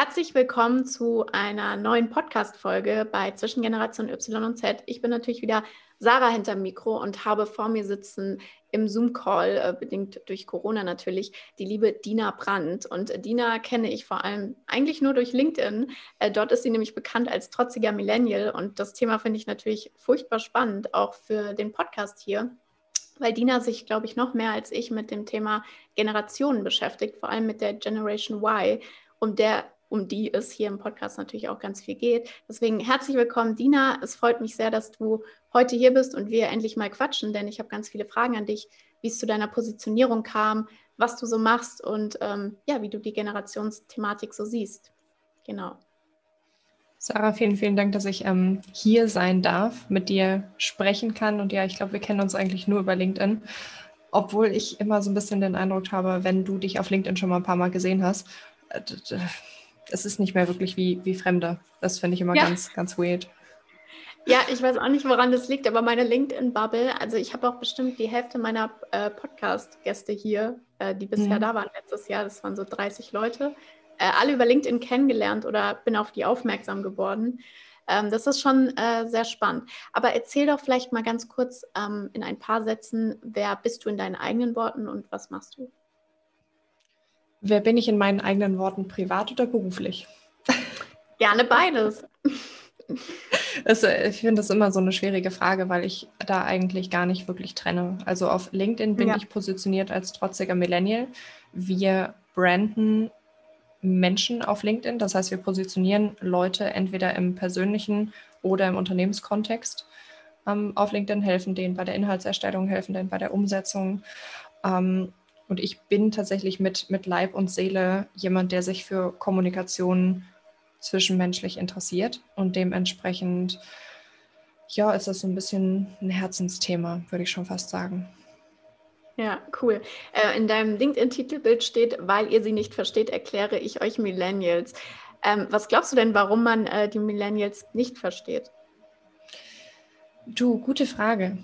Herzlich willkommen zu einer neuen Podcast-Folge bei Zwischen Generation Y und Z. Ich bin natürlich wieder Sarah hinterm Mikro und habe vor mir sitzen im Zoom-Call, äh, bedingt durch Corona natürlich, die liebe Dina Brandt. Und Dina kenne ich vor allem eigentlich nur durch LinkedIn. Äh, dort ist sie nämlich bekannt als trotziger Millennial. Und das Thema finde ich natürlich furchtbar spannend, auch für den Podcast hier weil Dina sich, glaube ich, noch mehr als ich mit dem Thema Generationen beschäftigt, vor allem mit der Generation Y, um der um die es hier im Podcast natürlich auch ganz viel geht. Deswegen herzlich willkommen, Dina. Es freut mich sehr, dass du heute hier bist und wir endlich mal quatschen, denn ich habe ganz viele Fragen an dich, wie es zu deiner Positionierung kam, was du so machst und ähm, ja, wie du die Generationsthematik so siehst. Genau. Sarah, vielen, vielen Dank, dass ich ähm, hier sein darf, mit dir sprechen kann. Und ja, ich glaube, wir kennen uns eigentlich nur über LinkedIn. Obwohl ich immer so ein bisschen den Eindruck habe, wenn du dich auf LinkedIn schon mal ein paar Mal gesehen hast, äh, es ist nicht mehr wirklich wie, wie Fremde. Das finde ich immer ja. ganz, ganz weird. Ja, ich weiß auch nicht, woran das liegt, aber meine LinkedIn-Bubble, also ich habe auch bestimmt die Hälfte meiner äh, Podcast-Gäste hier, äh, die bisher mhm. da waren letztes Jahr, das waren so 30 Leute, äh, alle über LinkedIn kennengelernt oder bin auf die aufmerksam geworden. Ähm, das ist schon äh, sehr spannend. Aber erzähl doch vielleicht mal ganz kurz ähm, in ein paar Sätzen, wer bist du in deinen eigenen Worten und was machst du? Wer bin ich in meinen eigenen Worten, privat oder beruflich? Gerne beides. Das, äh, ich finde das immer so eine schwierige Frage, weil ich da eigentlich gar nicht wirklich trenne. Also auf LinkedIn bin ja. ich positioniert als trotziger Millennial. Wir branden Menschen auf LinkedIn. Das heißt, wir positionieren Leute entweder im persönlichen oder im Unternehmenskontext ähm, auf LinkedIn, helfen denen bei der Inhaltserstellung, helfen denen bei der Umsetzung. Ähm, und ich bin tatsächlich mit, mit Leib und Seele jemand, der sich für Kommunikation zwischenmenschlich interessiert. Und dementsprechend, ja, ist das so ein bisschen ein Herzensthema, würde ich schon fast sagen. Ja, cool. Äh, in deinem LinkedIn-Titelbild steht, weil ihr sie nicht versteht, erkläre ich euch Millennials. Ähm, was glaubst du denn, warum man äh, die Millennials nicht versteht? Du, gute Frage.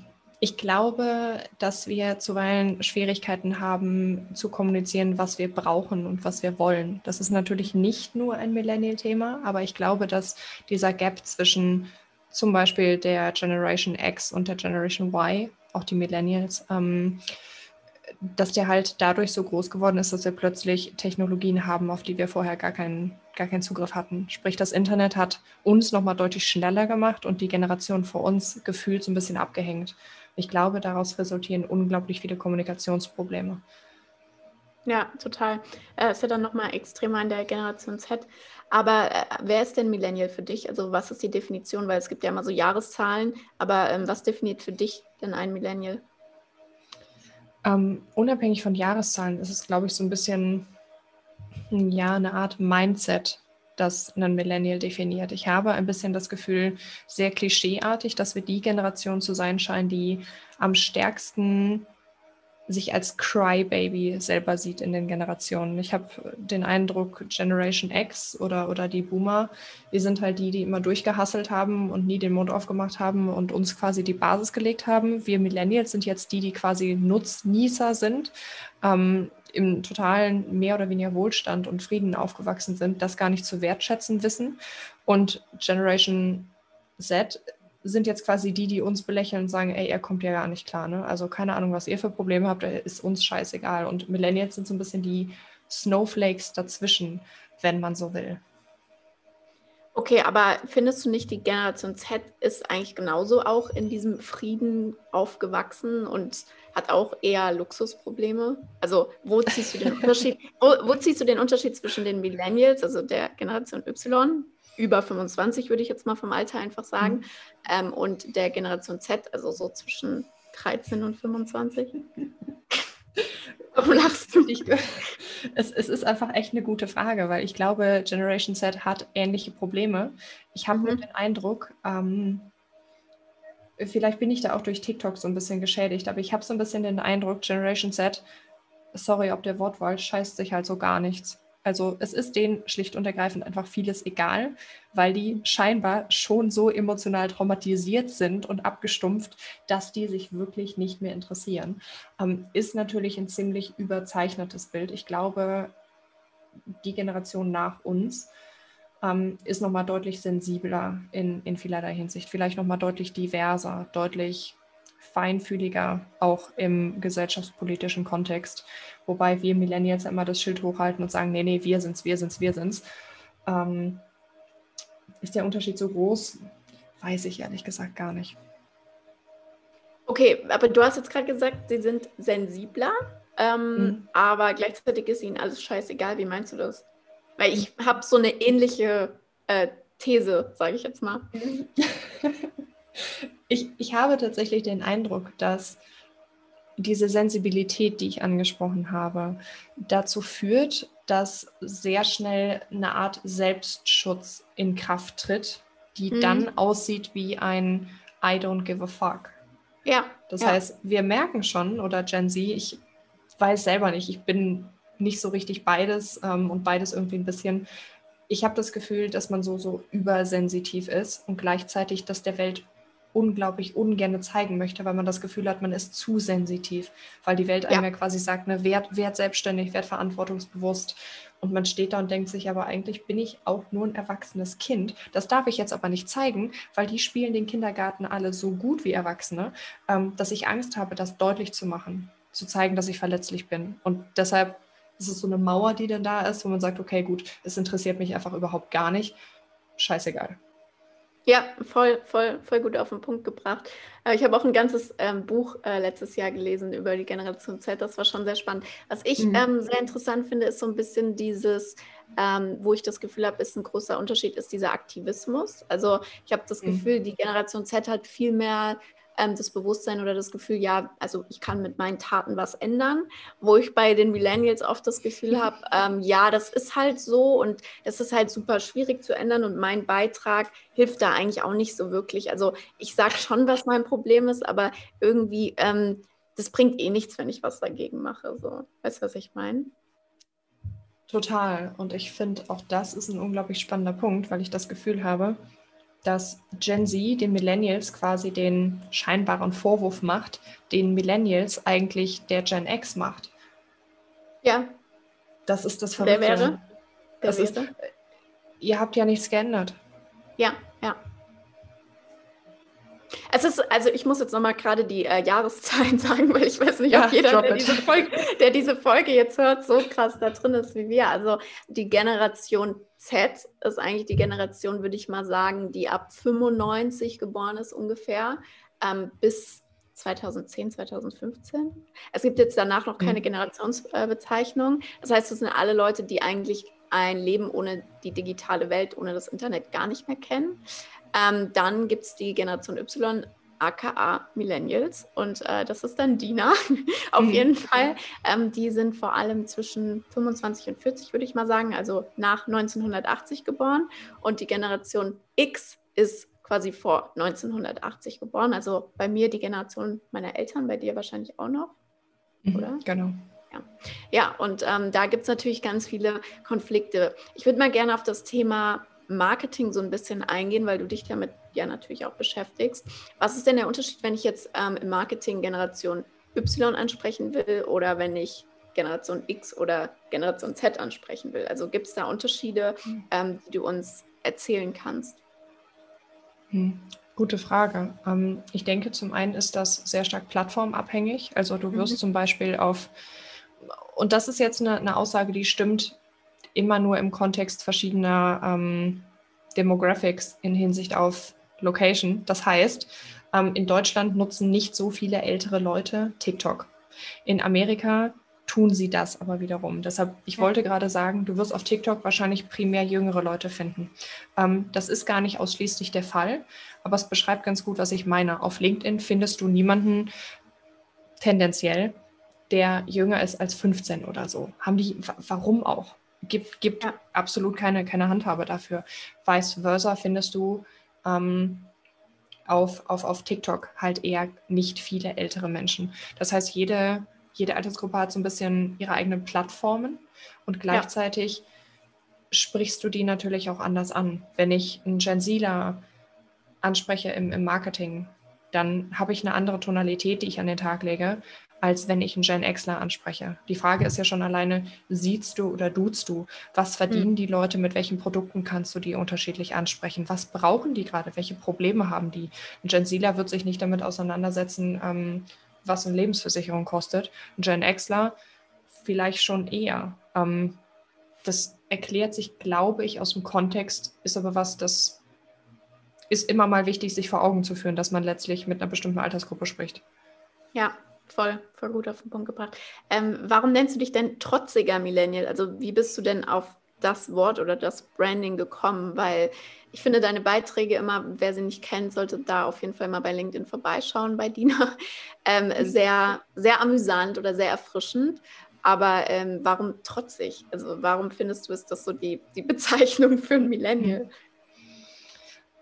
Ich glaube, dass wir zuweilen Schwierigkeiten haben zu kommunizieren, was wir brauchen und was wir wollen. Das ist natürlich nicht nur ein Millennial-Thema, aber ich glaube, dass dieser Gap zwischen zum Beispiel der Generation X und der Generation Y, auch die Millennials, ähm, dass der halt dadurch so groß geworden ist, dass wir plötzlich Technologien haben, auf die wir vorher gar keinen, gar keinen Zugriff hatten. Sprich, das Internet hat uns nochmal deutlich schneller gemacht und die Generation vor uns gefühlt so ein bisschen abgehängt. Ich glaube, daraus resultieren unglaublich viele Kommunikationsprobleme. Ja, total. Äh, ist ja dann nochmal extremer in der Generation Z. Aber äh, wer ist denn Millennial für dich? Also was ist die Definition? Weil es gibt ja immer so Jahreszahlen, aber ähm, was definiert für dich denn ein Millennial? Ähm, unabhängig von Jahreszahlen ist es, glaube ich, so ein bisschen ja, eine Art Mindset, das einen Millennial definiert. Ich habe ein bisschen das Gefühl, sehr klischeeartig, dass wir die Generation zu sein scheinen, die am stärksten sich als Crybaby selber sieht in den Generationen. Ich habe den Eindruck, Generation X oder, oder die Boomer, wir sind halt die, die immer durchgehasselt haben und nie den Mund aufgemacht haben und uns quasi die Basis gelegt haben. Wir Millennials sind jetzt die, die quasi Nutznießer sind. Ähm, im totalen mehr oder weniger Wohlstand und Frieden aufgewachsen sind, das gar nicht zu wertschätzen wissen. Und Generation Z sind jetzt quasi die, die uns belächeln und sagen, ey, er kommt ja gar nicht klar. Ne? Also keine Ahnung, was ihr für Probleme habt, ist uns scheißegal. Und Millennials sind so ein bisschen die Snowflakes dazwischen, wenn man so will. Okay, aber findest du nicht, die Generation Z ist eigentlich genauso auch in diesem Frieden aufgewachsen und hat auch eher Luxusprobleme? Also wo ziehst du den Unterschied, wo, wo ziehst du den Unterschied zwischen den Millennials, also der Generation Y, über 25 würde ich jetzt mal vom Alter einfach sagen, mhm. ähm, und der Generation Z, also so zwischen 13 und 25? Warum lachst du? Ich, es, es, ist einfach echt eine gute Frage, weil ich glaube, Generation Z hat ähnliche Probleme. Ich habe mhm. nur den Eindruck, ähm, vielleicht bin ich da auch durch TikTok so ein bisschen geschädigt, aber ich habe so ein bisschen den Eindruck, Generation Z, sorry ob der Wortwahl, scheißt sich halt so gar nichts. Also es ist denen schlicht und ergreifend einfach vieles egal, weil die scheinbar schon so emotional traumatisiert sind und abgestumpft, dass die sich wirklich nicht mehr interessieren. Ähm, ist natürlich ein ziemlich überzeichnetes Bild. Ich glaube, die Generation nach uns ähm, ist nochmal deutlich sensibler in, in vielerlei Hinsicht, vielleicht nochmal deutlich diverser, deutlich feinfühliger, auch im gesellschaftspolitischen Kontext. Wobei wir Millennials immer das Schild hochhalten und sagen, nee, nee, wir sind's, wir sind's, wir sind's. Ähm, ist der Unterschied so groß? Weiß ich ehrlich gesagt gar nicht. Okay, aber du hast jetzt gerade gesagt, sie sind sensibler, ähm, mhm. aber gleichzeitig ist ihnen alles scheißegal. Wie meinst du das? Weil ich habe so eine ähnliche äh, These, sage ich jetzt mal. ich, ich habe tatsächlich den Eindruck, dass diese Sensibilität, die ich angesprochen habe, dazu führt, dass sehr schnell eine Art Selbstschutz in Kraft tritt, die mhm. dann aussieht wie ein I don't give a fuck. Ja. Das ja. heißt, wir merken schon, oder Gen Z, ich weiß selber nicht, ich bin nicht so richtig beides ähm, und beides irgendwie ein bisschen. Ich habe das Gefühl, dass man so, so übersensitiv ist und gleichzeitig dass der Welt unglaublich ungerne zeigen möchte, weil man das Gefühl hat, man ist zu sensitiv, weil die Welt einem ja, quasi sagt, ne, werd, werd selbstständig, werd verantwortungsbewusst. Und man steht da und denkt sich, aber eigentlich bin ich auch nur ein erwachsenes Kind. Das darf ich jetzt aber nicht zeigen, weil die spielen den Kindergarten alle so gut wie Erwachsene, ähm, dass ich Angst habe, das deutlich zu machen, zu zeigen, dass ich verletzlich bin. Und deshalb ist es so eine Mauer, die dann da ist, wo man sagt, okay, gut, es interessiert mich einfach überhaupt gar nicht. Scheißegal. Ja, voll, voll, voll gut auf den Punkt gebracht. Äh, ich habe auch ein ganzes ähm, Buch äh, letztes Jahr gelesen über die Generation Z. Das war schon sehr spannend. Was ich mhm. ähm, sehr interessant finde, ist so ein bisschen dieses, ähm, wo ich das Gefühl habe, ist ein großer Unterschied, ist dieser Aktivismus. Also ich habe das mhm. Gefühl, die Generation Z hat viel mehr ähm, das Bewusstsein oder das Gefühl, ja, also ich kann mit meinen Taten was ändern, wo ich bei den Millennials oft das Gefühl habe, ähm, ja, das ist halt so und es ist halt super schwierig zu ändern und mein Beitrag hilft da eigentlich auch nicht so wirklich. Also ich sage schon, was mein Problem ist, aber irgendwie, ähm, das bringt eh nichts, wenn ich was dagegen mache. So. Weißt du, was ich meine? Total. Und ich finde, auch das ist ein unglaublich spannender Punkt, weil ich das Gefühl habe, dass Gen Z den Millennials quasi den scheinbaren Vorwurf macht, den Millennials eigentlich der Gen X macht. Ja. Das ist das Verrückte. Wer wäre? Wer das wäre? Ist, ihr habt ja nichts geändert. Ja, ja. Es ist, also ich muss jetzt nochmal gerade die äh, Jahreszahlen sagen, weil ich weiß nicht, ob ja, jeder, der diese, Folge, der diese, Folge, jetzt hört, so krass da drin ist wie wir. Also die Generation Z ist eigentlich die Generation, würde ich mal sagen, die ab 95 geboren ist ungefähr, ähm, bis 2010, 2015. Es gibt jetzt danach noch keine mhm. Generationsbezeichnung. Das heißt, es sind alle Leute, die eigentlich ein Leben ohne die digitale Welt, ohne das Internet gar nicht mehr kennen. Ähm, dann gibt es die Generation Y, aka Millennials. Und äh, das ist dann Dina, auf mhm. jeden Fall. Ähm, die sind vor allem zwischen 25 und 40, würde ich mal sagen, also nach 1980 geboren. Und die Generation X ist quasi vor 1980 geboren. Also bei mir die Generation meiner Eltern, bei dir wahrscheinlich auch noch, mhm, oder? Genau. Ja, ja und ähm, da gibt es natürlich ganz viele Konflikte. Ich würde mal gerne auf das Thema Marketing so ein bisschen eingehen, weil du dich damit ja natürlich auch beschäftigst. Was ist denn der Unterschied, wenn ich jetzt ähm, im Marketing Generation Y ansprechen will oder wenn ich Generation X oder Generation Z ansprechen will? Also gibt es da Unterschiede, hm. ähm, die du uns erzählen kannst? Hm. Gute Frage. Ähm, ich denke, zum einen ist das sehr stark plattformabhängig. Also du wirst mhm. zum Beispiel auf, und das ist jetzt eine, eine Aussage, die stimmt immer nur im Kontext verschiedener ähm, Demographics in Hinsicht auf Location. Das heißt, ähm, in Deutschland nutzen nicht so viele ältere Leute TikTok. In Amerika tun sie das aber wiederum. Deshalb, ich ja. wollte gerade sagen, du wirst auf TikTok wahrscheinlich primär jüngere Leute finden. Ähm, das ist gar nicht ausschließlich der Fall, aber es beschreibt ganz gut, was ich meine. Auf LinkedIn findest du niemanden tendenziell, der jünger ist als 15 oder so. Haben die, warum auch? Gibt, gibt ja. absolut keine, keine Handhabe dafür. Vice versa findest du ähm, auf, auf, auf TikTok halt eher nicht viele ältere Menschen. Das heißt, jede jede Altersgruppe hat so ein bisschen ihre eigenen Plattformen und gleichzeitig ja. sprichst du die natürlich auch anders an. Wenn ich einen Gen Zler anspreche im, im Marketing, dann habe ich eine andere Tonalität, die ich an den Tag lege, als wenn ich einen Gen Xler anspreche. Die Frage ist ja schon alleine, siehst du oder duzt du? Was verdienen mhm. die Leute? Mit welchen Produkten kannst du die unterschiedlich ansprechen? Was brauchen die gerade? Welche Probleme haben die? Ein Gen Zler wird sich nicht damit auseinandersetzen, ähm, was eine Lebensversicherung kostet. Ein Gen Xler vielleicht schon eher. Ähm, das erklärt sich, glaube ich, aus dem Kontext, ist aber was, das ist immer mal wichtig, sich vor Augen zu führen, dass man letztlich mit einer bestimmten Altersgruppe spricht. Ja, voll, voll gut auf den Punkt gebracht. Ähm, warum nennst du dich denn trotziger Millennial? Also wie bist du denn auf das Wort oder das Branding gekommen? Weil ich finde deine Beiträge immer, wer sie nicht kennt, sollte da auf jeden Fall mal bei LinkedIn vorbeischauen bei Dina. Ähm, mhm. sehr, sehr amüsant oder sehr erfrischend. Aber ähm, warum trotzig? Also warum findest du, ist das so die, die Bezeichnung für ein Millennial?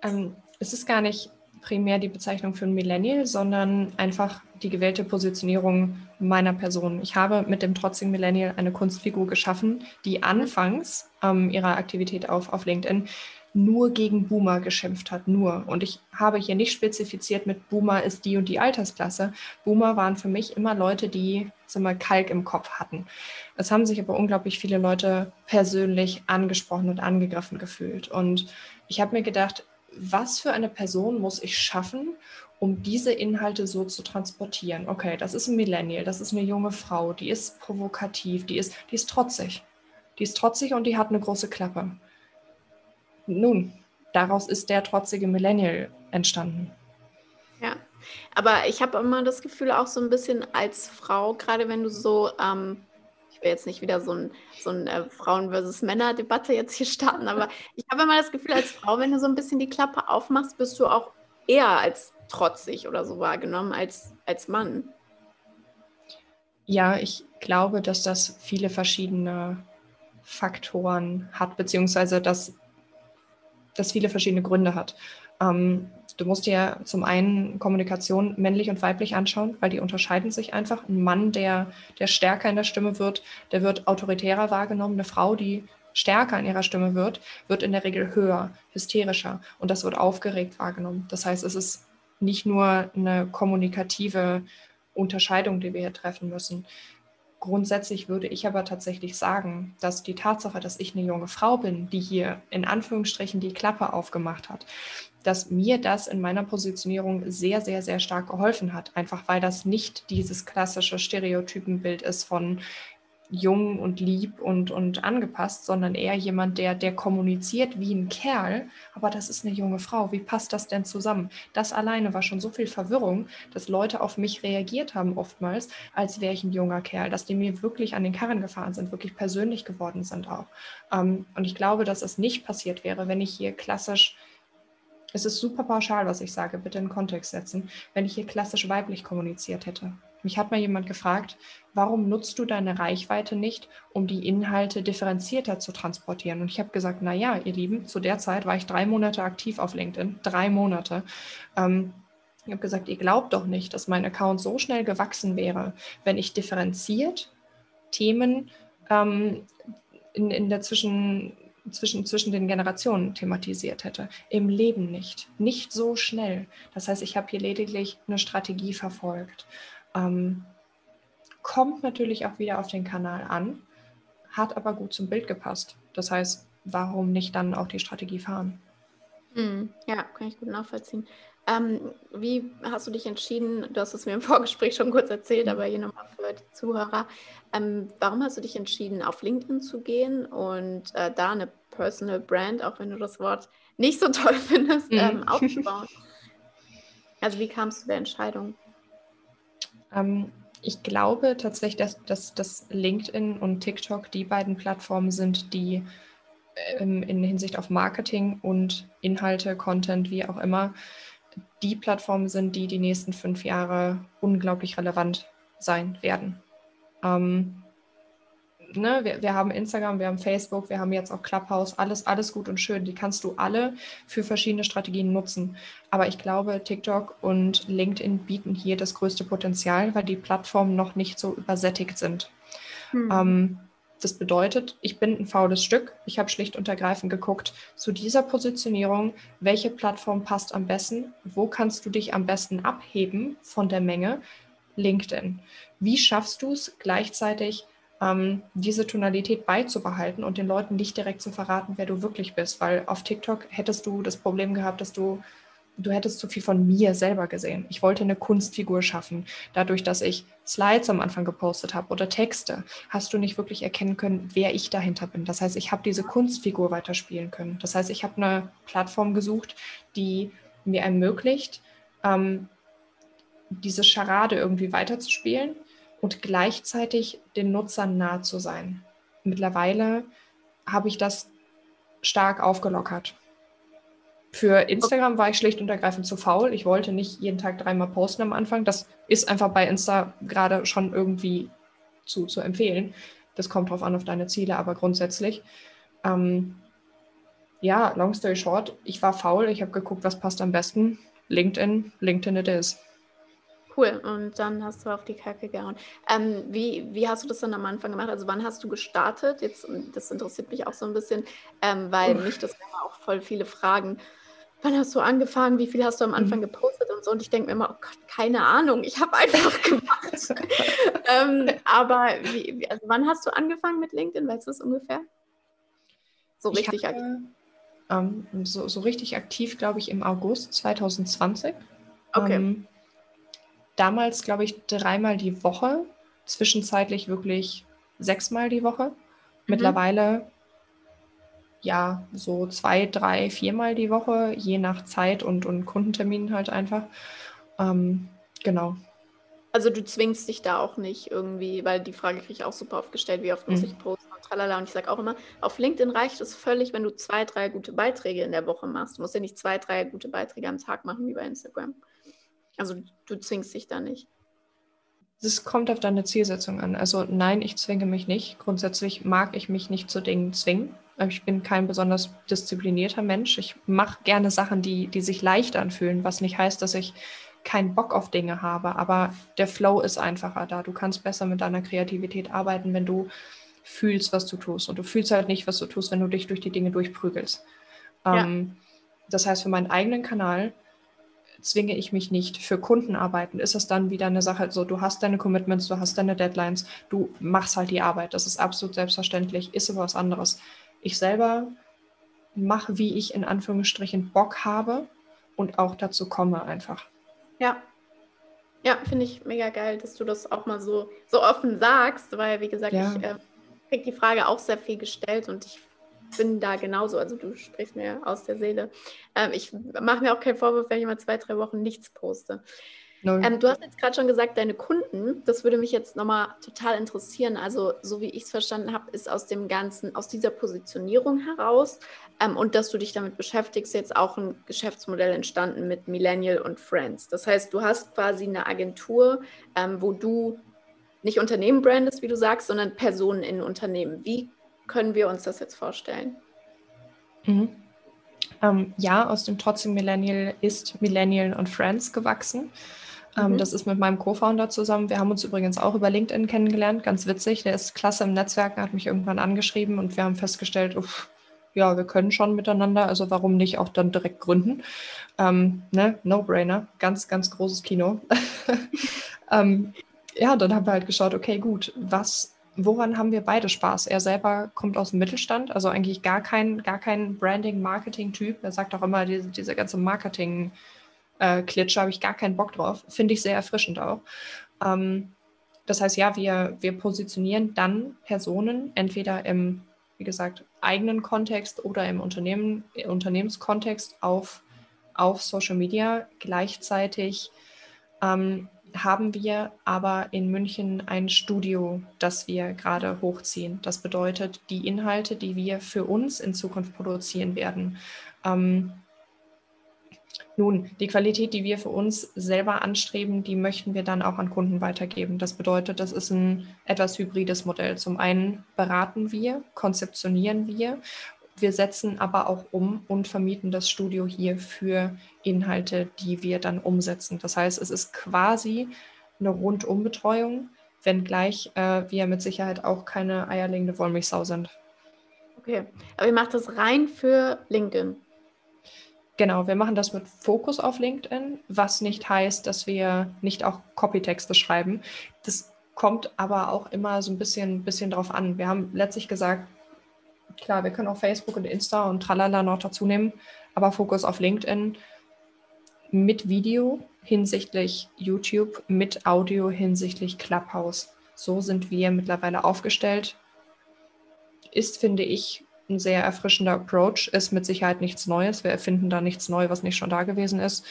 Ähm, es ist gar nicht primär die Bezeichnung für ein Millennial, sondern einfach die gewählte Positionierung meiner Person. Ich habe mit dem trotzigen Millennial eine Kunstfigur geschaffen, die anfangs ähm, ihrer Aktivität auf, auf LinkedIn nur gegen Boomer geschimpft hat, nur. Und ich habe hier nicht spezifiziert mit Boomer ist die und die Altersklasse. Boomer waren für mich immer Leute, die sagen Kalk im Kopf hatten. Es haben sich aber unglaublich viele Leute persönlich angesprochen und angegriffen gefühlt. Und ich habe mir gedacht, was für eine Person muss ich schaffen, um diese Inhalte so zu transportieren? Okay, das ist ein Millennial, das ist eine junge Frau, die ist provokativ, die ist, die ist trotzig. Die ist trotzig und die hat eine große Klappe. Nun, daraus ist der trotzige Millennial entstanden. Ja, aber ich habe immer das Gefühl, auch so ein bisschen als Frau, gerade wenn du so ähm, will jetzt nicht wieder so ein, so ein äh, Frauen- versus Männer-Debatte jetzt hier starten, aber ich habe immer das Gefühl, als Frau, wenn du so ein bisschen die Klappe aufmachst, bist du auch eher als trotzig oder so wahrgenommen als, als Mann. Ja, ich glaube, dass das viele verschiedene Faktoren hat, beziehungsweise dass das viele verschiedene Gründe hat. Ähm, du musst dir zum einen Kommunikation männlich und weiblich anschauen, weil die unterscheiden sich einfach. Ein Mann, der, der stärker in der Stimme wird, der wird autoritärer wahrgenommen. Eine Frau, die stärker in ihrer Stimme wird, wird in der Regel höher, hysterischer und das wird aufgeregt wahrgenommen. Das heißt, es ist nicht nur eine kommunikative Unterscheidung, die wir hier treffen müssen. Grundsätzlich würde ich aber tatsächlich sagen, dass die Tatsache, dass ich eine junge Frau bin, die hier in Anführungsstrichen die Klappe aufgemacht hat, dass mir das in meiner Positionierung sehr, sehr, sehr stark geholfen hat. Einfach weil das nicht dieses klassische Stereotypenbild ist von jung und lieb und, und angepasst, sondern eher jemand, der, der kommuniziert wie ein Kerl, aber das ist eine junge Frau. Wie passt das denn zusammen? Das alleine war schon so viel Verwirrung, dass Leute auf mich reagiert haben oftmals, als wäre ich ein junger Kerl, dass die mir wirklich an den Karren gefahren sind, wirklich persönlich geworden sind auch. Ähm, und ich glaube, dass es nicht passiert wäre, wenn ich hier klassisch es ist super pauschal, was ich sage, bitte in Kontext setzen, wenn ich hier klassisch weiblich kommuniziert hätte. Mich hat mal jemand gefragt, warum nutzt du deine Reichweite nicht, um die Inhalte differenzierter zu transportieren? Und ich habe gesagt, na ja, ihr Lieben, zu der Zeit war ich drei Monate aktiv auf LinkedIn, drei Monate. Ähm, ich habe gesagt, ihr glaubt doch nicht, dass mein Account so schnell gewachsen wäre, wenn ich differenziert Themen ähm, in, in der Zwischen, zwischen, zwischen den Generationen thematisiert hätte. Im Leben nicht. Nicht so schnell. Das heißt, ich habe hier lediglich eine Strategie verfolgt. Ähm, kommt natürlich auch wieder auf den Kanal an, hat aber gut zum Bild gepasst. Das heißt, warum nicht dann auch die Strategie fahren? Hm, ja, kann ich gut nachvollziehen. Ähm, wie hast du dich entschieden? Du hast es mir im Vorgespräch schon kurz erzählt, aber hier nochmal für die Zuhörer. Ähm, warum hast du dich entschieden, auf LinkedIn zu gehen und äh, da eine Personal Brand, auch wenn du das Wort nicht so toll findest, mhm. ähm, aufzubauen? Also wie kamst du der Entscheidung? Ähm, ich glaube tatsächlich, dass, dass, dass LinkedIn und TikTok die beiden Plattformen sind, die ähm, in Hinsicht auf Marketing und Inhalte, Content, wie auch immer, die Plattformen sind, die die nächsten fünf Jahre unglaublich relevant sein werden. Ähm, ne, wir, wir haben Instagram, wir haben Facebook, wir haben jetzt auch Clubhouse, alles, alles gut und schön. Die kannst du alle für verschiedene Strategien nutzen. Aber ich glaube, TikTok und LinkedIn bieten hier das größte Potenzial, weil die Plattformen noch nicht so übersättigt sind. Hm. Ähm, das bedeutet, ich bin ein faules Stück. Ich habe schlicht und ergreifend geguckt, zu dieser Positionierung, welche Plattform passt am besten, wo kannst du dich am besten abheben von der Menge. LinkedIn. Wie schaffst du es gleichzeitig, ähm, diese Tonalität beizubehalten und den Leuten nicht direkt zu verraten, wer du wirklich bist. Weil auf TikTok hättest du das Problem gehabt, dass du, du hättest zu viel von mir selber gesehen. Ich wollte eine Kunstfigur schaffen. Dadurch, dass ich Slides am Anfang gepostet habe oder Texte, hast du nicht wirklich erkennen können, wer ich dahinter bin. Das heißt, ich habe diese Kunstfigur weiterspielen können. Das heißt, ich habe eine Plattform gesucht, die mir ermöglicht, ähm, diese Charade irgendwie weiterzuspielen und gleichzeitig den Nutzern nahe zu sein. Mittlerweile habe ich das stark aufgelockert. Für Instagram war ich schlicht und ergreifend zu faul. Ich wollte nicht jeden Tag dreimal posten am Anfang. Das ist einfach bei Insta gerade schon irgendwie zu, zu empfehlen. Das kommt drauf an, auf deine Ziele, aber grundsätzlich. Ähm, ja, long story short, ich war faul. Ich habe geguckt, was passt am besten. LinkedIn, LinkedIn it is. Cool, und dann hast du auf die Kacke gehauen. Ähm, wie, wie hast du das dann am Anfang gemacht? Also wann hast du gestartet? Jetzt, das interessiert mich auch so ein bisschen, ähm, weil mich das immer auch voll viele Fragen. Wann hast du angefangen? Wie viel hast du am Anfang mhm. gepostet und so? Und ich denke mir immer, oh Gott, keine Ahnung, ich habe einfach gemacht. ähm, aber wie, also wann hast du angefangen mit LinkedIn? Weißt du das ungefähr? So richtig aktiv. Ähm, so, so richtig aktiv, glaube ich, im August 2020. Okay. Ähm, damals, glaube ich, dreimal die Woche, zwischenzeitlich wirklich sechsmal die Woche. Mhm. Mittlerweile ja so zwei, drei, viermal die Woche, je nach Zeit und, und Kundenterminen halt einfach. Ähm, genau. Also du zwingst dich da auch nicht irgendwie, weil die Frage kriege ich auch super oft gestellt, wie oft muss mhm. ich posten und tralala. Und ich sage auch immer, auf LinkedIn reicht es völlig, wenn du zwei, drei gute Beiträge in der Woche machst. Du musst ja nicht zwei, drei gute Beiträge am Tag machen wie bei Instagram. Also du zwingst dich da nicht. Das kommt auf deine Zielsetzung an. Also nein, ich zwinge mich nicht. Grundsätzlich mag ich mich nicht zu Dingen zwingen. Ich bin kein besonders disziplinierter Mensch. Ich mache gerne Sachen, die, die sich leicht anfühlen, was nicht heißt, dass ich keinen Bock auf Dinge habe. Aber der Flow ist einfacher da. Du kannst besser mit deiner Kreativität arbeiten, wenn du fühlst, was du tust. Und du fühlst halt nicht, was du tust, wenn du dich durch die Dinge durchprügelst. Ja. Ähm, das heißt, für meinen eigenen Kanal zwinge ich mich nicht. Für Kunden arbeiten ist es dann wieder eine Sache, so du hast deine Commitments, du hast deine Deadlines, du machst halt die Arbeit. Das ist absolut selbstverständlich, ist aber was anderes. Ich selber mache, wie ich in Anführungsstrichen Bock habe und auch dazu komme einfach. Ja. Ja, finde ich mega geil, dass du das auch mal so, so offen sagst, weil, wie gesagt, ja. ich äh, kriege die Frage auch sehr viel gestellt und ich bin da genauso. Also du sprichst mir aus der Seele. Ähm, ich mache mir auch keinen Vorwurf, wenn ich mal zwei, drei Wochen nichts poste. Ähm, du hast jetzt gerade schon gesagt, deine Kunden, das würde mich jetzt nochmal total interessieren. Also, so wie ich es verstanden habe, ist aus dem Ganzen, aus dieser Positionierung heraus ähm, und dass du dich damit beschäftigst, jetzt auch ein Geschäftsmodell entstanden mit Millennial und Friends. Das heißt, du hast quasi eine Agentur, ähm, wo du nicht Unternehmen brandest, wie du sagst, sondern Personen in Unternehmen. Wie können wir uns das jetzt vorstellen? Mhm. Ähm, ja, aus dem Trotzdem Millennial ist Millennial und Friends gewachsen. Ähm, mhm. Das ist mit meinem Co-Founder zusammen. Wir haben uns übrigens auch über LinkedIn kennengelernt. Ganz witzig. Der ist klasse im Netzwerk, hat mich irgendwann angeschrieben und wir haben festgestellt, uff, ja, wir können schon miteinander, also warum nicht auch dann direkt gründen? Ähm, ne? No-brainer, ganz, ganz großes Kino. ähm, ja, dann haben wir halt geschaut, okay, gut, was woran haben wir beide Spaß? Er selber kommt aus dem Mittelstand, also eigentlich gar kein, gar kein Branding-Marketing-Typ. Er sagt auch immer, diese, diese ganze Marketing-Klitsche habe ich gar keinen Bock drauf. Finde ich sehr erfrischend auch. Ähm, das heißt, ja, wir, wir positionieren dann Personen entweder im, wie gesagt, eigenen Kontext oder im Unternehmen, Unternehmenskontext auf, auf Social Media. Gleichzeitig ähm, haben wir aber in München ein Studio, das wir gerade hochziehen. Das bedeutet, die Inhalte, die wir für uns in Zukunft produzieren werden, ähm, Nun, die Qualität, die wir für uns selber anstreben, die möchten wir dann auch an Kunden weitergeben. Das bedeutet, das ist ein etwas hybrides Modell. Zum einen beraten wir, konzeptionieren wir, wir setzen aber auch um und vermieten das Studio hier für Inhalte, die wir dann umsetzen. Das heißt, es ist quasi eine Rundumbetreuung, wenngleich äh, wir mit Sicherheit auch keine eierlegende Wollmilchsau sind. Okay, aber ihr macht das rein für LinkedIn. Genau, wir machen das mit Fokus auf LinkedIn, was nicht heißt, dass wir nicht auch Copytexte schreiben. Das kommt aber auch immer so ein bisschen, bisschen drauf an. Wir haben letztlich gesagt, klar, wir können auch Facebook und Insta und Tralala noch dazu nehmen, aber Fokus auf LinkedIn mit Video hinsichtlich YouTube, mit Audio hinsichtlich Clubhouse. So sind wir mittlerweile aufgestellt. Ist, finde ich, ein sehr erfrischender Approach, ist mit Sicherheit nichts Neues. Wir erfinden da nichts Neues, was nicht schon da gewesen ist.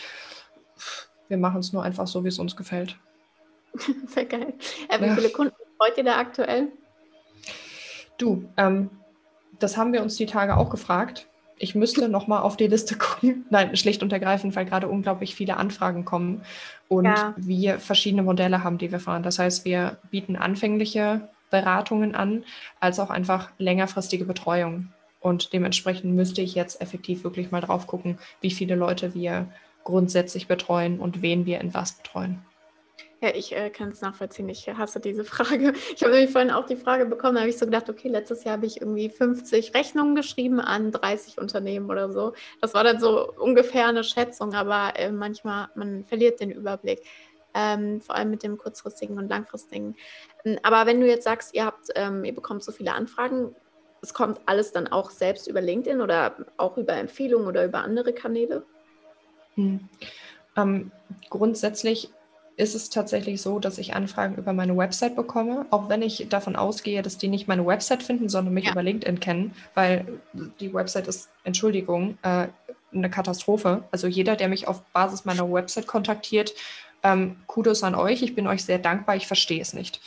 Wir machen es nur einfach so, wie es uns gefällt. Sehr geil. Äh, wie ja. viele Kunden freut ihr da aktuell? Du, ähm, das haben wir uns die Tage auch gefragt. Ich müsste nochmal auf die Liste gucken. Nein, schlicht und ergreifend, weil gerade unglaublich viele Anfragen kommen und ja. wir verschiedene Modelle haben, die wir fahren. Das heißt, wir bieten anfängliche Beratungen an, als auch einfach längerfristige Betreuung. Und dementsprechend müsste ich jetzt effektiv wirklich mal drauf gucken, wie viele Leute wir grundsätzlich betreuen und wen wir in was betreuen. Ja, ich äh, kann es nachvollziehen. Ich hasse diese Frage. Ich habe nämlich vorhin auch die Frage bekommen, da habe ich so gedacht, okay, letztes Jahr habe ich irgendwie 50 Rechnungen geschrieben an 30 Unternehmen oder so. Das war dann so ungefähr eine Schätzung, aber äh, manchmal, man verliert den Überblick ähm, vor allem mit dem kurzfristigen und langfristigen. Ähm, aber wenn du jetzt sagst, ihr habt, ähm, ihr bekommt so viele Anfragen, es kommt alles dann auch selbst über LinkedIn oder auch über Empfehlungen oder über andere Kanäle? Hm. Ähm, grundsätzlich ist es tatsächlich so, dass ich Anfragen über meine Website bekomme, auch wenn ich davon ausgehe, dass die nicht meine Website finden, sondern mich ja. über LinkedIn kennen, weil die Website ist, Entschuldigung, äh, eine Katastrophe. Also jeder, der mich auf Basis meiner Website kontaktiert, ähm, Kudos an euch, ich bin euch sehr dankbar, ich verstehe es nicht.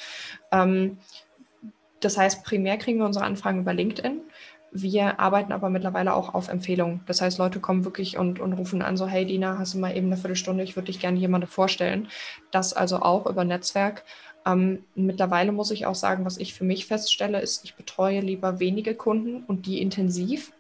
Ähm, das heißt, primär kriegen wir unsere Anfragen über LinkedIn. Wir arbeiten aber mittlerweile auch auf Empfehlungen. Das heißt, Leute kommen wirklich und, und rufen an, so, hey Dina, hast du mal eben eine Viertelstunde, ich würde dich gerne jemandem vorstellen. Das also auch über Netzwerk. Ähm, mittlerweile muss ich auch sagen, was ich für mich feststelle, ist, ich betreue lieber wenige Kunden und die intensiv,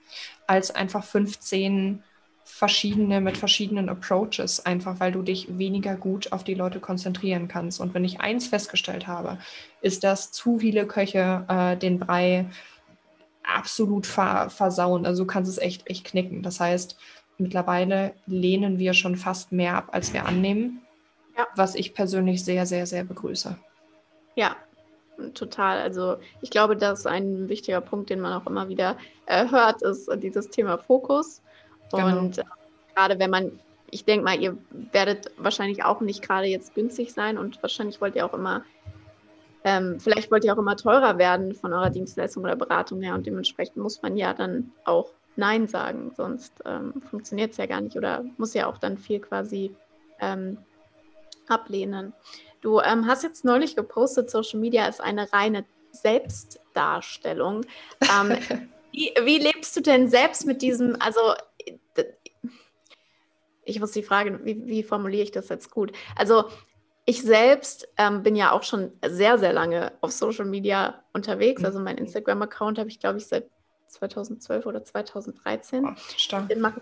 als einfach 15 verschiedene, mit verschiedenen Approaches, einfach weil du dich weniger gut auf die Leute konzentrieren kannst. Und wenn ich eins festgestellt habe, ist, dass zu viele Köche äh, den Brei absolut ver versauen. Also du kannst es echt, echt knicken. Das heißt, mittlerweile lehnen wir schon fast mehr ab, als wir annehmen, ja. was ich persönlich sehr, sehr, sehr begrüße. Ja, total. Also ich glaube, dass ein wichtiger Punkt, den man auch immer wieder äh, hört, ist dieses Thema Fokus. Genau. Und genau. gerade wenn man, ich denke mal, ihr werdet wahrscheinlich auch nicht gerade jetzt günstig sein und wahrscheinlich wollt ihr auch immer, ähm, vielleicht wollt ihr auch immer teurer werden von eurer Dienstleistung oder Beratung her und dementsprechend muss man ja dann auch Nein sagen, sonst ähm, funktioniert es ja gar nicht oder muss ja auch dann viel quasi ähm, ablehnen. Du ähm, hast jetzt neulich gepostet, Social Media ist eine reine Selbstdarstellung. Ähm, wie, wie, lebst du denn selbst mit diesem, also ich muss die Frage, wie, wie formuliere ich das jetzt gut? Also ich selbst ähm, bin ja auch schon sehr, sehr lange auf Social Media unterwegs. Mhm. Also mein Instagram-Account habe ich, glaube ich, seit 2012 oder 2013. Oh, LinkedIn mache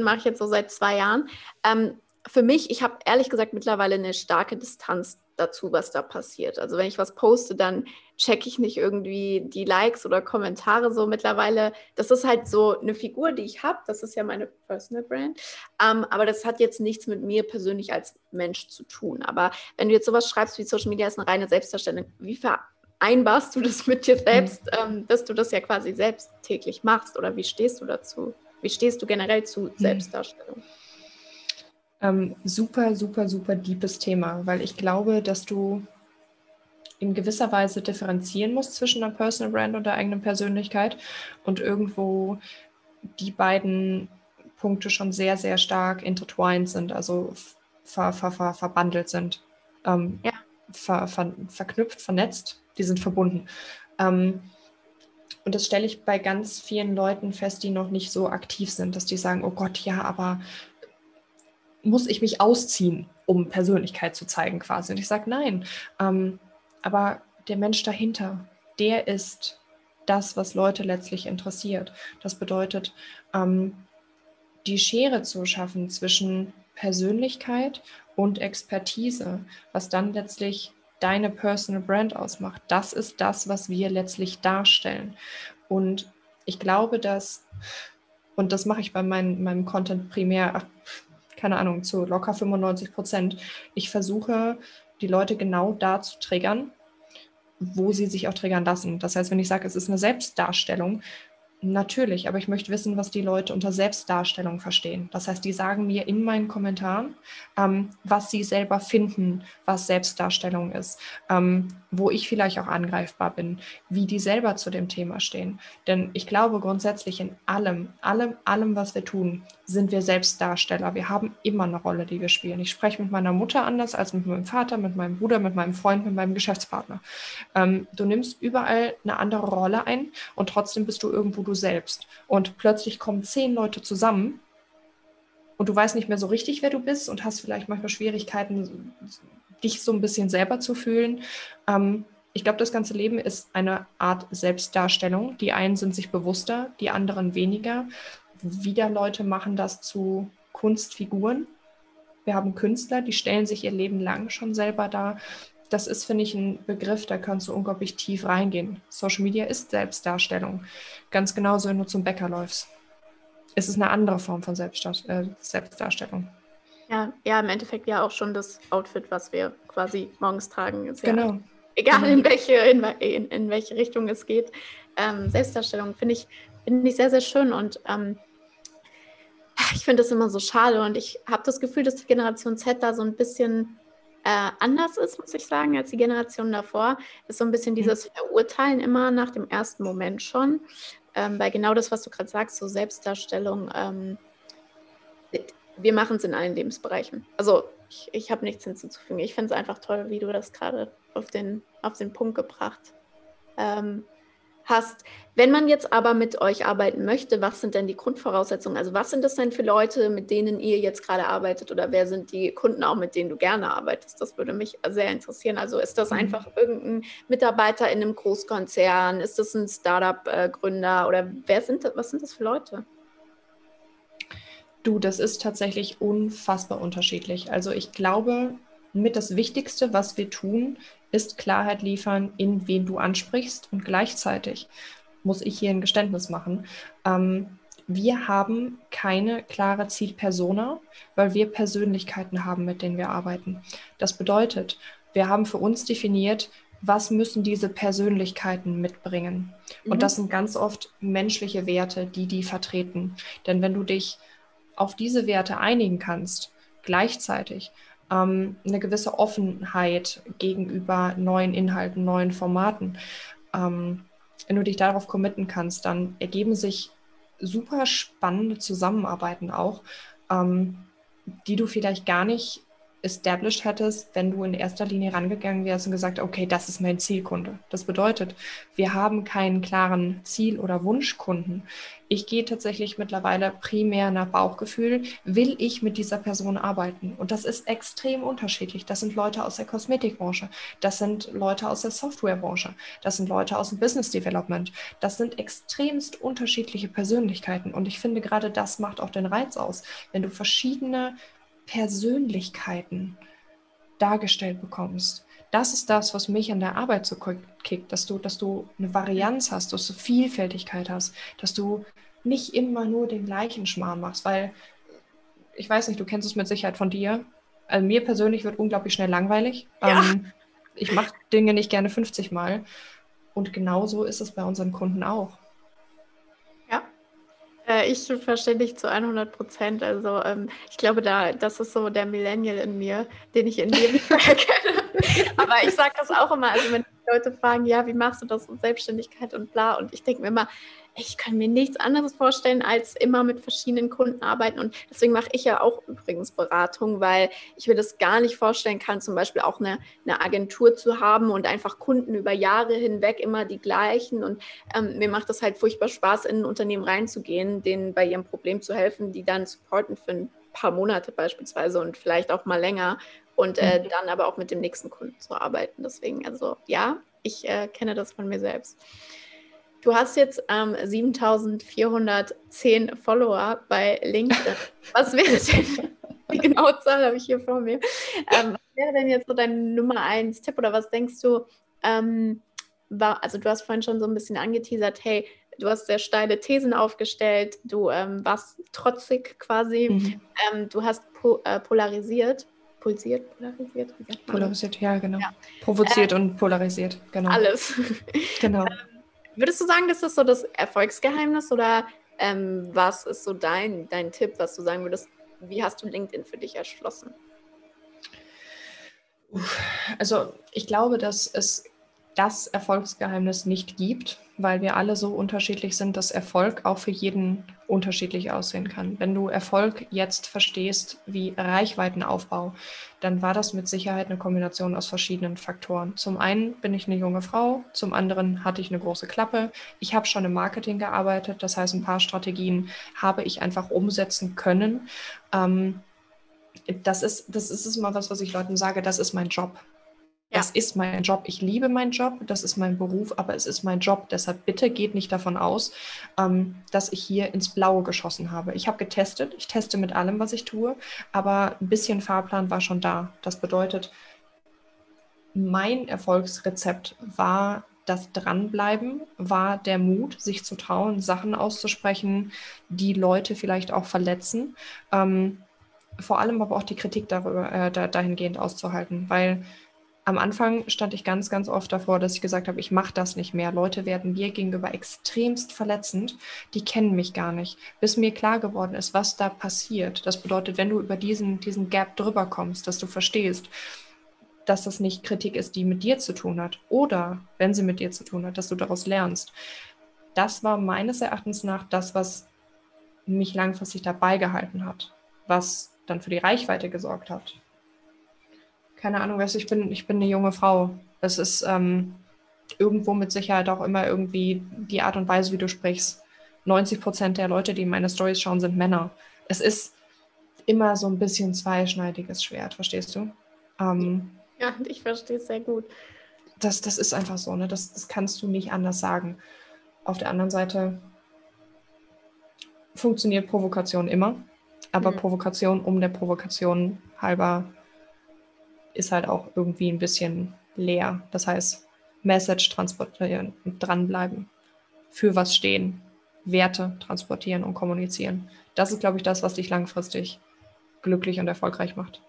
mach ich jetzt so seit zwei Jahren. Ähm, für mich, ich habe ehrlich gesagt mittlerweile eine starke Distanz dazu, was da passiert. Also wenn ich was poste, dann checke ich nicht irgendwie die Likes oder Kommentare so mittlerweile. Das ist halt so eine Figur, die ich habe. Das ist ja meine Personal Brand. Ähm, aber das hat jetzt nichts mit mir persönlich als Mensch zu tun. Aber wenn du jetzt sowas schreibst wie Social Media ist eine reine Selbstdarstellung, wie vereinbarst du das mit dir selbst, mhm. ähm, dass du das ja quasi selbst täglich machst? Oder wie stehst du dazu? Wie stehst du generell zu mhm. Ähm, super, super, super deepes Thema, weil ich glaube, dass du in gewisser Weise differenzieren musst zwischen einer Personal Brand und der eigenen Persönlichkeit und irgendwo die beiden Punkte schon sehr, sehr stark intertwined sind, also ver, ver, ver, verbandelt sind. Ähm, ja. ver, ver, verknüpft, vernetzt, die sind verbunden. Ähm, und das stelle ich bei ganz vielen Leuten fest, die noch nicht so aktiv sind, dass die sagen, oh Gott, ja, aber muss ich mich ausziehen, um Persönlichkeit zu zeigen quasi. Und ich sage, nein, ähm, aber der Mensch dahinter, der ist das, was Leute letztlich interessiert. Das bedeutet, ähm, die Schere zu schaffen zwischen Persönlichkeit und Expertise, was dann letztlich deine Personal Brand ausmacht. Das ist das, was wir letztlich darstellen. Und ich glaube, dass, und das mache ich bei mein, meinem Content primär, keine Ahnung, zu locker 95 Prozent, ich versuche, die Leute genau da zu triggern, wo sie sich auch triggern lassen. Das heißt, wenn ich sage, es ist eine Selbstdarstellung, Natürlich, aber ich möchte wissen, was die Leute unter Selbstdarstellung verstehen. Das heißt, die sagen mir in meinen Kommentaren, ähm, was sie selber finden, was Selbstdarstellung ist, ähm, wo ich vielleicht auch angreifbar bin, wie die selber zu dem Thema stehen. Denn ich glaube grundsätzlich in allem, allem, allem, was wir tun, sind wir Selbstdarsteller. Wir haben immer eine Rolle, die wir spielen. Ich spreche mit meiner Mutter anders als mit meinem Vater, mit meinem Bruder, mit meinem Freund, mit meinem Geschäftspartner. Ähm, du nimmst überall eine andere Rolle ein und trotzdem bist du irgendwo du selbst. Und plötzlich kommen zehn Leute zusammen und du weißt nicht mehr so richtig, wer du bist und hast vielleicht manchmal Schwierigkeiten, dich so ein bisschen selber zu fühlen. Ähm, ich glaube, das ganze Leben ist eine Art Selbstdarstellung. Die einen sind sich bewusster, die anderen weniger wieder Leute machen das zu Kunstfiguren. Wir haben Künstler, die stellen sich ihr Leben lang schon selber dar. Das ist, finde ich, ein Begriff, da kannst du unglaublich tief reingehen. Social Media ist Selbstdarstellung. Ganz genauso, wenn du zum Bäcker läufst. Es ist eine andere Form von Selbstdar äh, Selbstdarstellung. Ja, ja, im Endeffekt ja auch schon das Outfit, was wir quasi morgens tragen. Ist genau. Ja, egal in welche, in, in, in welche Richtung es geht. Ähm, Selbstdarstellung finde ich, find ich sehr, sehr schön und ähm, ich finde das immer so schade und ich habe das Gefühl, dass die Generation Z da so ein bisschen äh, anders ist, muss ich sagen, als die Generation davor. Ist so ein bisschen mhm. dieses Verurteilen immer nach dem ersten Moment schon. Ähm, weil genau das, was du gerade sagst, so Selbstdarstellung, ähm, wir machen es in allen Lebensbereichen. Also ich, ich habe nichts hinzuzufügen. Ich finde es einfach toll, wie du das gerade auf den, auf den Punkt gebracht ähm, hast. Wenn man jetzt aber mit euch arbeiten möchte, was sind denn die Grundvoraussetzungen? Also was sind das denn für Leute, mit denen ihr jetzt gerade arbeitet oder wer sind die Kunden auch, mit denen du gerne arbeitest? Das würde mich sehr interessieren. Also ist das mhm. einfach irgendein Mitarbeiter in einem Großkonzern? Ist das ein Startup-Gründer oder wer sind das, was sind das für Leute? Du, das ist tatsächlich unfassbar unterschiedlich. Also ich glaube, mit das Wichtigste, was wir tun, ist Klarheit liefern, in wen du ansprichst. Und gleichzeitig muss ich hier ein Geständnis machen. Ähm, wir haben keine klare Zielpersona, weil wir Persönlichkeiten haben, mit denen wir arbeiten. Das bedeutet, wir haben für uns definiert, was müssen diese Persönlichkeiten mitbringen. Mhm. Und das sind ganz oft menschliche Werte, die die vertreten. Denn wenn du dich auf diese Werte einigen kannst, gleichzeitig ähm, eine gewisse Offenheit gegenüber neuen Inhalten, neuen Formaten. Ähm, wenn du dich darauf committen kannst, dann ergeben sich super spannende Zusammenarbeiten auch, ähm, die du vielleicht gar nicht established hättest, wenn du in erster Linie rangegangen wärst und gesagt, okay, das ist mein Zielkunde. Das bedeutet, wir haben keinen klaren Ziel- oder Wunschkunden. Ich gehe tatsächlich mittlerweile primär nach Bauchgefühl, will ich mit dieser Person arbeiten? Und das ist extrem unterschiedlich. Das sind Leute aus der Kosmetikbranche, das sind Leute aus der Softwarebranche, das sind Leute aus dem Business Development. Das sind extremst unterschiedliche Persönlichkeiten. Und ich finde, gerade das macht auch den Reiz aus, wenn du verschiedene Persönlichkeiten dargestellt bekommst. Das ist das, was mich an der Arbeit so kickt, dass du, dass du eine Varianz hast, dass du Vielfältigkeit hast, dass du nicht immer nur den gleichen Schmarrn machst, weil ich weiß nicht, du kennst es mit Sicherheit von dir. Also mir persönlich wird unglaublich schnell langweilig. Ja. Ähm, ich mache Dinge nicht gerne 50 Mal. Und genauso ist es bei unseren Kunden auch. Äh, ich verstehe dich zu 100 Prozent. Also ähm, ich glaube, da, das ist so der Millennial in mir, den ich in dir erkenne. Aber ich sage das auch immer, also wenn Leute fragen, ja, wie machst du das und Selbstständigkeit und bla. Und ich denke mir immer, ich kann mir nichts anderes vorstellen, als immer mit verschiedenen Kunden arbeiten. Und deswegen mache ich ja auch übrigens Beratung, weil ich mir das gar nicht vorstellen kann, zum Beispiel auch eine, eine Agentur zu haben und einfach Kunden über Jahre hinweg immer die gleichen. Und ähm, mir macht das halt furchtbar Spaß, in ein Unternehmen reinzugehen, denen bei ihrem Problem zu helfen, die dann supporten für ein paar Monate beispielsweise und vielleicht auch mal länger und äh, mhm. dann aber auch mit dem nächsten Kunden zu arbeiten. Deswegen, also ja, ich äh, kenne das von mir selbst. Du hast jetzt ähm, 7410 Follower bei LinkedIn. Was wäre denn, die genaue Zahl habe ich hier vor mir, ähm, was wäre denn jetzt so dein Nummer 1 Tipp oder was denkst du, ähm, war, also du hast vorhin schon so ein bisschen angeteasert, hey, du hast sehr steile Thesen aufgestellt, du ähm, warst trotzig quasi, mhm. ähm, du hast po äh, polarisiert, pulsiert, polarisiert? Polarisiert, ja, genau. Ja. Provoziert äh, und polarisiert, genau. Alles. genau. Würdest du sagen, das ist so das Erfolgsgeheimnis oder ähm, was ist so dein, dein Tipp, was du sagen würdest, wie hast du LinkedIn für dich erschlossen? Also ich glaube, dass es das Erfolgsgeheimnis nicht gibt, weil wir alle so unterschiedlich sind, dass Erfolg auch für jeden unterschiedlich aussehen kann. Wenn du Erfolg jetzt verstehst wie Reichweitenaufbau, dann war das mit Sicherheit eine Kombination aus verschiedenen Faktoren. Zum einen bin ich eine junge Frau, zum anderen hatte ich eine große Klappe. Ich habe schon im Marketing gearbeitet, das heißt, ein paar Strategien habe ich einfach umsetzen können. Ähm, das ist, das ist immer was, was ich Leuten sage, das ist mein Job. Das ist mein Job. Ich liebe meinen Job, das ist mein Beruf, aber es ist mein Job. Deshalb bitte geht nicht davon aus, ähm, dass ich hier ins Blaue geschossen habe. Ich habe getestet, ich teste mit allem, was ich tue, aber ein bisschen Fahrplan war schon da. Das bedeutet, mein Erfolgsrezept war das Dranbleiben, war der Mut, sich zu trauen, Sachen auszusprechen, die Leute vielleicht auch verletzen. Ähm, vor allem aber auch die Kritik darüber, äh, da, dahingehend auszuhalten, weil am Anfang stand ich ganz, ganz oft davor, dass ich gesagt habe, ich mache das nicht mehr. Leute werden mir gegenüber extremst verletzend. Die kennen mich gar nicht. Bis mir klar geworden ist, was da passiert. Das bedeutet, wenn du über diesen, diesen Gap drüber kommst, dass du verstehst, dass das nicht Kritik ist, die mit dir zu tun hat. Oder, wenn sie mit dir zu tun hat, dass du daraus lernst. Das war meines Erachtens nach das, was mich langfristig dabei gehalten hat. Was dann für die Reichweite gesorgt hat keine Ahnung, weißt du, ich bin, ich bin eine junge Frau. Es ist ähm, irgendwo mit Sicherheit auch immer irgendwie die Art und Weise, wie du sprichst. 90 Prozent der Leute, die meine Stories schauen, sind Männer. Es ist immer so ein bisschen zweischneidiges Schwert, verstehst du? Ähm, ja, ich verstehe es sehr gut. Das, das ist einfach so, ne? Das, das kannst du nicht anders sagen. Auf der anderen Seite funktioniert Provokation immer, aber mhm. Provokation um der Provokation halber ist halt auch irgendwie ein bisschen leer. Das heißt, Message transportieren und dranbleiben, für was stehen, Werte transportieren und kommunizieren. Das ist, glaube ich, das, was dich langfristig glücklich und erfolgreich macht.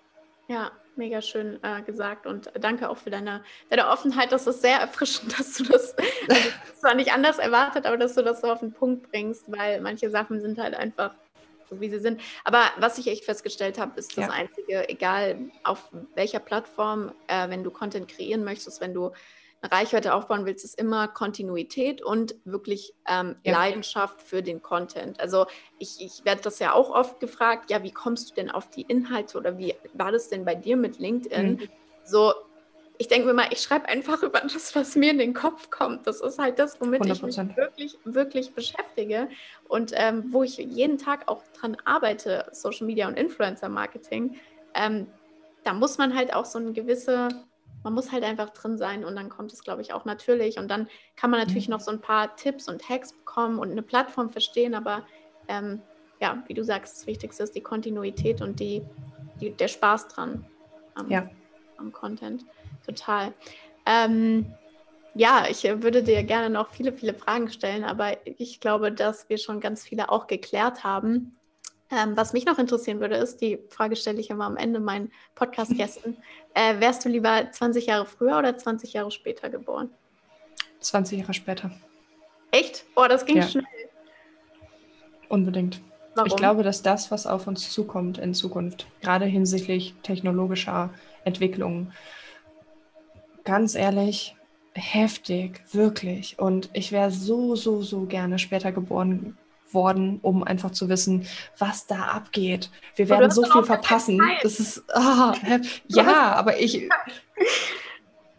Ja, mega schön äh, gesagt und danke auch für deine, deine Offenheit. Das ist sehr erfrischend, dass du das also, zwar nicht anders erwartet, aber dass du das so auf den Punkt bringst, weil manche Sachen sind halt einfach so wie sie sind. Aber was ich echt festgestellt habe, ist das ja. Einzige, egal auf welcher Plattform, äh, wenn du Content kreieren möchtest, wenn du eine Reichweite aufbauen willst, ist immer Kontinuität und wirklich ähm, ja. Leidenschaft für den Content. Also ich, ich werde das ja auch oft gefragt, ja, wie kommst du denn auf die Inhalte oder wie war das denn bei dir mit LinkedIn? Mhm. So, ich denke mir mal, ich schreibe einfach über das, was mir in den Kopf kommt. Das ist halt das, womit 100%. ich mich wirklich, wirklich beschäftige und ähm, wo ich jeden Tag auch dran arbeite, Social Media und Influencer Marketing. Ähm, da muss man halt auch so eine gewisse, man muss halt einfach drin sein und dann kommt es, glaube ich, auch natürlich. Und dann kann man natürlich mhm. noch so ein paar Tipps und Hacks bekommen und eine Plattform verstehen, aber ähm, ja, wie du sagst, das Wichtigste ist die Kontinuität und die, die der Spaß dran am, ja. am Content total. Ähm, ja, ich äh, würde dir gerne noch viele, viele Fragen stellen, aber ich glaube, dass wir schon ganz viele auch geklärt haben. Ähm, was mich noch interessieren würde, ist, die Frage stelle ich immer am Ende meinen Podcast-Gästen. Äh, wärst du lieber 20 Jahre früher oder 20 Jahre später geboren? 20 Jahre später. Echt? Oh, das ging ja. schnell. Unbedingt. Warum? Ich glaube, dass das, was auf uns zukommt in Zukunft, gerade hinsichtlich technologischer Entwicklungen, ganz ehrlich, heftig, wirklich. Und ich wäre so, so, so gerne später geboren worden, um einfach zu wissen, was da abgeht. Wir werden so viel verpassen. Das ist, oh, ja, aber ich.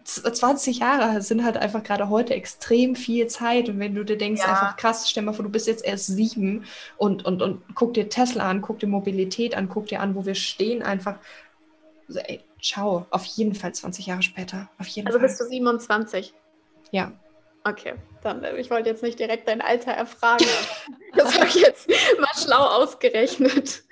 20 Jahre sind halt einfach gerade heute extrem viel Zeit. Und wenn du dir denkst, ja. einfach krass, stell mal vor, du bist jetzt erst sieben und, und, und guck dir Tesla an, guck dir Mobilität an, guck dir an, wo wir stehen, einfach. Also, ey, ciao, auf jeden Fall 20 Jahre später. Auf jeden also Fall. bist du 27? Ja. Okay, dann, äh, ich wollte jetzt nicht direkt dein Alter erfragen, das habe ich jetzt mal schlau ausgerechnet.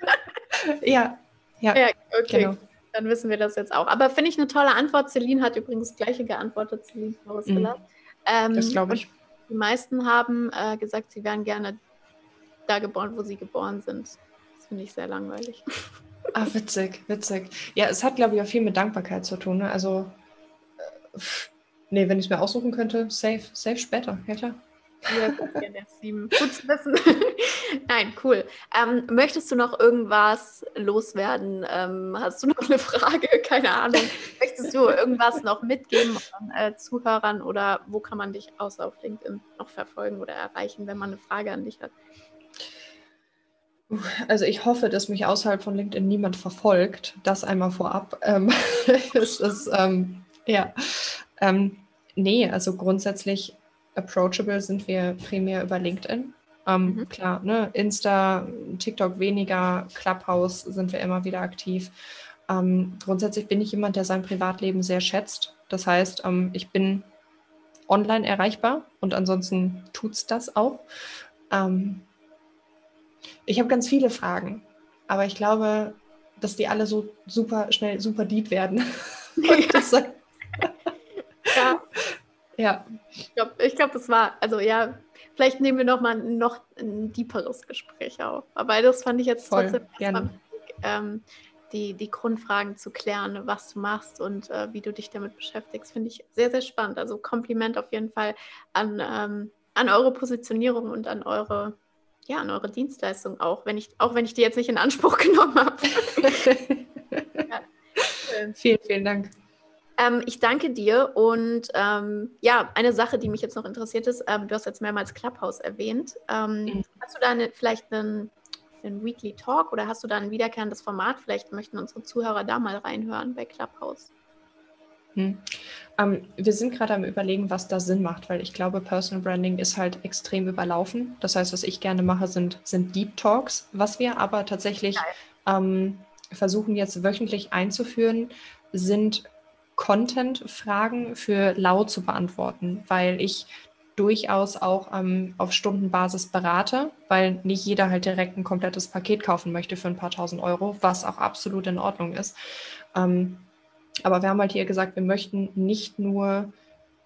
ja, ja. Ja, okay. Genau. Dann wissen wir das jetzt auch. Aber finde ich eine tolle Antwort. Celine hat übrigens das gleiche geantwortet, Celine Forrestiller. Mhm. Ähm, das glaube ich. Die meisten haben äh, gesagt, sie wären gerne da geboren, wo sie geboren sind. Das finde ich sehr langweilig. Ah, witzig, witzig. Ja, es hat, glaube ich, auch viel mit Dankbarkeit zu tun. Ne? Also, äh, nee, wenn ich es mir aussuchen könnte, safe, safe später, ja klar. Ja, gut, zu wissen. Nein, cool. Ähm, möchtest du noch irgendwas loswerden? Ähm, hast du noch eine Frage? Keine Ahnung. Möchtest du irgendwas noch mitgeben an äh, Zuhörern oder wo kann man dich außer auf LinkedIn noch verfolgen oder erreichen, wenn man eine Frage an dich hat? Also ich hoffe, dass mich außerhalb von LinkedIn niemand verfolgt. Das einmal vorab. Ähm, es ist, ähm, ja. Ähm, nee, also grundsätzlich approachable sind wir primär über LinkedIn. Ähm, mhm. Klar, ne? Insta, TikTok weniger, Clubhouse sind wir immer wieder aktiv. Ähm, grundsätzlich bin ich jemand, der sein Privatleben sehr schätzt. Das heißt, ähm, ich bin online erreichbar und ansonsten tut es das auch. Ähm, ich habe ganz viele Fragen, aber ich glaube, dass die alle so super schnell super deep werden. ja. Ja. Ich glaube, ich glaub, das war, also ja, vielleicht nehmen wir noch mal noch ein deeperes Gespräch auf. Aber das fand ich jetzt Voll, trotzdem gerne. Wichtig, ähm, die, die Grundfragen zu klären, was du machst und äh, wie du dich damit beschäftigst, finde ich sehr, sehr spannend. Also Kompliment auf jeden Fall an, ähm, an eure Positionierung und an eure, ja, an eure Dienstleistung auch, wenn ich, auch wenn ich die jetzt nicht in Anspruch genommen habe. ja. Vielen, vielen Dank. Ähm, ich danke dir und ähm, ja, eine Sache, die mich jetzt noch interessiert ist, ähm, du hast jetzt mehrmals Clubhouse erwähnt. Ähm, mhm. Hast du da eine, vielleicht einen, einen, Weekly Talk oder hast du da ein wiederkehrendes Format? Vielleicht möchten unsere Zuhörer da mal reinhören bei Clubhouse. Hm. Ähm, wir sind gerade am Überlegen, was da Sinn macht, weil ich glaube, Personal Branding ist halt extrem überlaufen. Das heißt, was ich gerne mache, sind, sind Deep Talks. Was wir aber tatsächlich ähm, versuchen jetzt wöchentlich einzuführen, sind Content-Fragen für laut zu beantworten, weil ich durchaus auch ähm, auf Stundenbasis berate, weil nicht jeder halt direkt ein komplettes Paket kaufen möchte für ein paar tausend Euro, was auch absolut in Ordnung ist. Ähm, aber wir haben halt hier gesagt, wir möchten nicht nur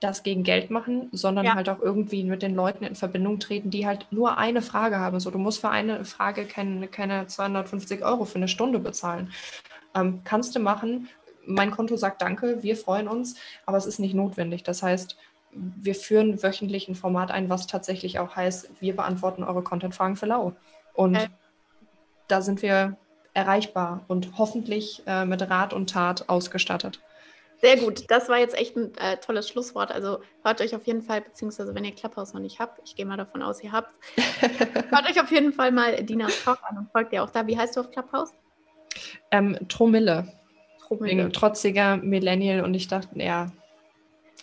das gegen Geld machen, sondern ja. halt auch irgendwie mit den Leuten in Verbindung treten, die halt nur eine Frage haben. So, du musst für eine Frage keine, keine 250 Euro für eine Stunde bezahlen. Ähm, kannst du machen, mein Konto sagt Danke, wir freuen uns, aber es ist nicht notwendig. Das heißt, wir führen wöchentlich ein Format ein, was tatsächlich auch heißt, wir beantworten eure Content-Fragen für lau. Und okay. da sind wir erreichbar und hoffentlich äh, mit Rat und Tat ausgestattet. Sehr gut, das war jetzt echt ein äh, tolles Schlusswort. Also hört euch auf jeden Fall, beziehungsweise wenn ihr Clubhouse noch nicht habt, ich gehe mal davon aus, ihr habt, hört euch auf jeden Fall mal Dinas Talk an und folgt ihr auch da. Wie heißt du auf Clubhouse? Ähm, Tromille. Wegen trotziger Millennial und ich dachte, ja,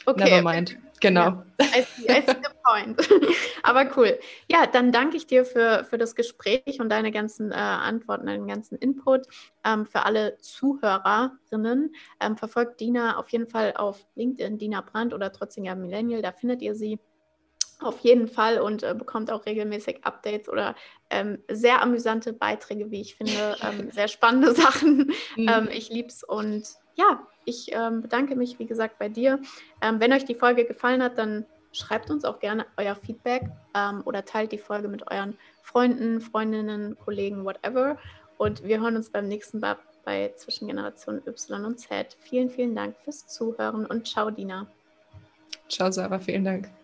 okay, never mind. Genau. Ja, I see, I see point. Aber cool. Ja, dann danke ich dir für, für das Gespräch und deine ganzen äh, Antworten, deinen ganzen Input. Ähm, für alle Zuhörerinnen, ähm, verfolgt Dina auf jeden Fall auf LinkedIn, Dina Brandt oder Trotziger Millennial, da findet ihr sie. Auf jeden Fall und äh, bekommt auch regelmäßig Updates oder ähm, sehr amüsante Beiträge, wie ich finde. Ähm, sehr spannende Sachen. Mhm. Ähm, ich lieb's und ja, ich ähm, bedanke mich, wie gesagt, bei dir. Ähm, wenn euch die Folge gefallen hat, dann schreibt uns auch gerne euer Feedback ähm, oder teilt die Folge mit euren Freunden, Freundinnen, Kollegen, whatever. Und wir hören uns beim nächsten Mal bei Zwischengeneration Y und Z. Vielen, vielen Dank fürs Zuhören und ciao, Dina. Ciao, Sarah. Vielen Dank.